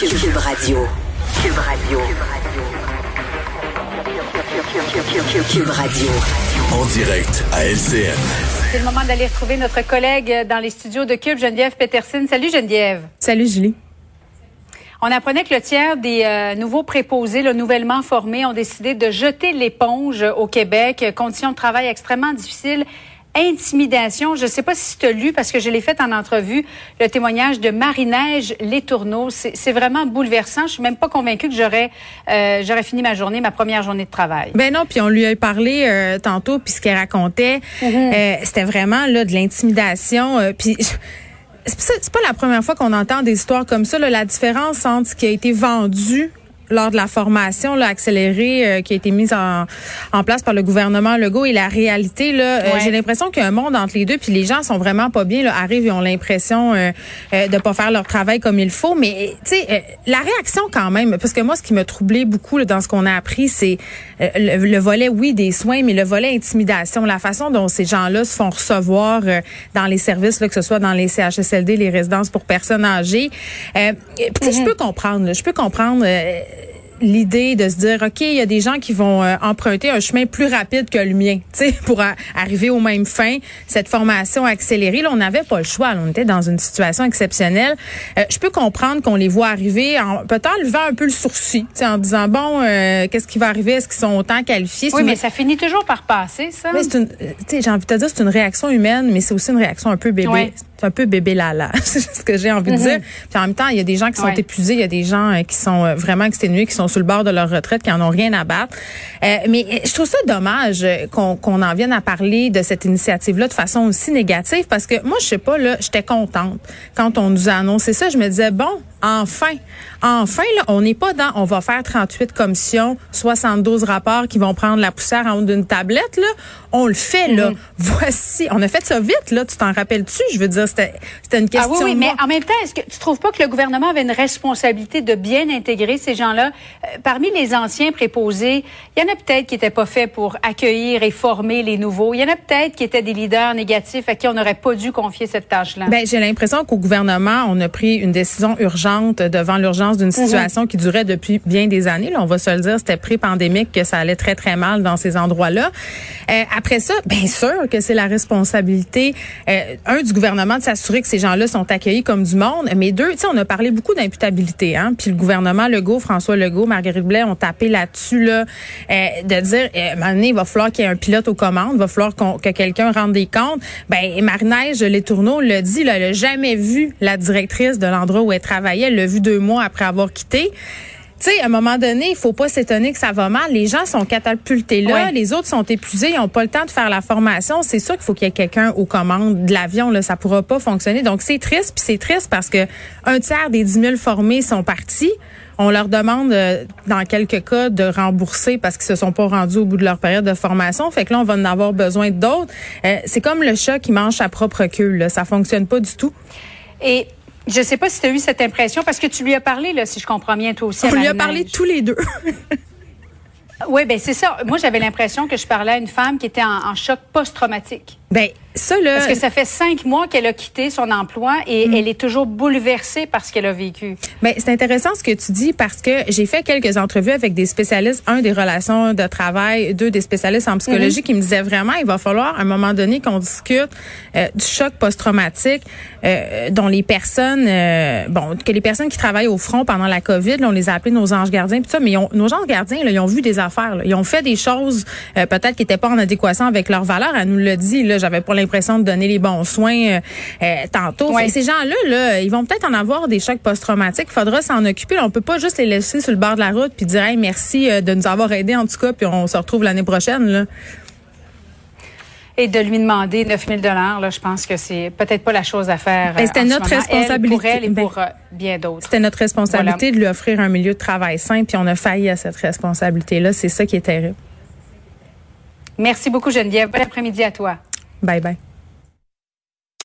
Cube Radio. Cube Radio. Cube Radio. En direct à LCN. C'est le moment d'aller retrouver notre collègue dans les studios de Cube, Geneviève Peterson. Salut Geneviève. Salut Julie. On apprenait que le tiers des euh, nouveaux préposés, le nouvellement formés, ont décidé de jeter l'éponge au Québec. Conditions de travail extrêmement difficiles intimidation. Je ne sais pas si tu as lu, parce que je l'ai fait en entrevue, le témoignage de Marie-Neige Tourneaux. C'est vraiment bouleversant. Je suis même pas convaincue que j'aurais euh, j'aurais fini ma journée, ma première journée de travail. Ben non, puis on lui a parlé euh, tantôt, puis ce qu'elle racontait, mm-hmm. euh, c'était vraiment là de l'intimidation. Puis c'est pas la première fois qu'on entend des histoires comme ça. Là, la différence entre ce qui a été vendu lors de la formation là, accélérée euh, qui a été mise en, en, place par le gouvernement Legault et la réalité, là, euh, j'ai l'impression qu'il y a un monde entre les deux, puis les gens sont vraiment pas bien, là, arrivent et ont l'impression euh, euh de pas faire leur travail comme il faut. Mais tu sais, la réaction quand même, parce que moi, ce qui m'a troublé beaucoup là, dans ce qu'on a appris, c'est le, volet, oui, des soins, mais le volet intimidation, la façon dont ces gens-là se font recevoir dans les services, là, que ce soit dans les CHSLD, les résidences pour personnes âgées. Euh, Je mhm. peux comprendre, je peux comprendre l'idée de se dire ok il y a des gens qui vont euh, emprunter un chemin plus rapide que le mien tu sais pour arriver aux mêmes fins. Cette formation accélérée là on n'avait pas le choix on était dans une situation exceptionnelle. Euh, je peux comprendre qu'on les voit arriver en peut-être levant un peu le sourcil tu sais en disant bon euh, qu'est-ce qui va arriver? Est-ce qu'ils sont autant qualifiés? Oui mais ça finit toujours par passer ça. Mais c'est une tu sais j'ai envie de te dire c'est une réaction humaine mais c'est aussi une réaction un peu bébé c'est un peu bébé lala c'est ce que j'ai envie de mm-hmm. dire puis en même temps il y a des gens qui sont épuisés il y a des gens qui sont vraiment exténués qui sont sur le bord de leur retraite, qui en ont rien à battre. Euh, mais je trouve ça dommage qu'on en vienne à parler de cette initiative-là de façon aussi négative, parce que moi, je sais pas, là, j'étais contente quand on nous a annoncé ça. Je me disais, bon, enfin, enfin, là, on n'est pas dans, on va faire 38 commissions, 72 rapports qui vont prendre la poussière en haut d'une tablette, là. On le fait, là. Mhm. Voici, on a fait ça vite, là. Tu t'en rappelles-tu? Je veux dire, c'était une question. Ah oui, oui, mais en même temps, est-ce que tu trouves pas que le gouvernement avait une responsabilité de bien intégrer ces gens-là? Euh, parmi les anciens préposés, il y en a peut-être qui n'étaient pas faits pour accueillir et former les nouveaux. Il y en a peut-être qui étaient des leaders négatifs à qui on n'aurait pas dû confier cette tâche-là. Ben, j'ai l'impression qu'au gouvernement, on a pris une décision urgente devant l'urgence d'une mhm. situation qui durait depuis bien des années. Là, on va se le dire, c'était pré-pandémique que ça allait très, très mal dans ces endroits-là. Euh, après ça, bien sûr que c'est la responsabilité, euh, un, du gouvernement de s'assurer que ces gens-là sont accueillis comme du monde, mais deux, tu sais, on a parlé beaucoup d'imputabilité, hein, puis le gouvernement Legault, François Legault, Marguerite Blais ont tapé là-dessus, là, euh, de dire, euh, donné, il va falloir qu'il y ait un pilote aux commandes, il va falloir que quelqu'un rende des comptes. Ben, Marie-Neige Les Tourneaux le dit, là, elle n'a jamais vu la directrice de l'endroit où elle travaillait elle l'a vu deux mois après avoir quitté. Tu sais, à un moment donné, il faut pas s'étonner que ça va mal. Les gens sont catapultés là, les autres sont épuisés, ils n'ont pas le temps de faire la formation. C'est sûr qu'il faut qu'il y ait quelqu'un aux commandes de l'avion. Là, ça pourra pas fonctionner. Donc c'est triste, puis c'est triste parce que un tiers des 10 000 formés sont partis. On leur demande, euh, dans quelques cas, de rembourser parce qu'ils se sont pas rendus au bout de leur période de formation. Fait que là, on va en avoir besoin d'autres. Euh, c'est comme le chat qui mange sa propre queue. Là. Ça fonctionne pas du tout. Et je ne sais pas si tu as eu cette impression, parce que tu lui as parlé, là, si je comprends bien, toi aussi. On lui a parlé tous les deux. oui, ben c'est ça. Moi, j'avais l'impression que je parlais à une femme qui était en, en choc post-traumatique. Ben ça là. Parce que ça fait cinq mois qu'elle a quitté son emploi et mm. elle est toujours bouleversée par ce qu'elle a vécu. Ben c'est intéressant ce que tu dis parce que j'ai fait quelques entrevues avec des spécialistes, un des relations de travail, deux des spécialistes en psychologie mm-hmm. qui me disaient vraiment il va falloir à un moment donné qu'on discute euh, du choc post-traumatique euh, dont les personnes euh, bon que les personnes qui travaillent au front pendant la Covid, là, on les a appelés nos anges gardiens tout ça mais nos anges gardiens là, ils ont vu des affaires, là. ils ont fait des choses peut-être qui n'étaient pas en adéquation avec leurs valeurs, elle nous l'a dit là j'avais pas l'impression de donner les bons soins euh, euh, tantôt. Ces gens-là, là, ils vont peut-être en avoir des chocs post-traumatiques. Il faudra s'en occuper. On peut pas juste les laisser sur le bord de la route puis dire hey, merci euh, de nous avoir aidés en tout cas, puis on se retrouve l'année prochaine. Là. Et de lui demander 9 000 là, je pense que c'est peut-être pas la chose à faire. Ben, c'était notre responsabilité. pour elle et ben, pour bien d'autres. C'était notre responsabilité de lui offrir un milieu de travail sain, puis on a failli à cette responsabilité-là. C'est ça qui est terrible. Merci beaucoup, Geneviève. Bon après-midi à toi. Bye bye.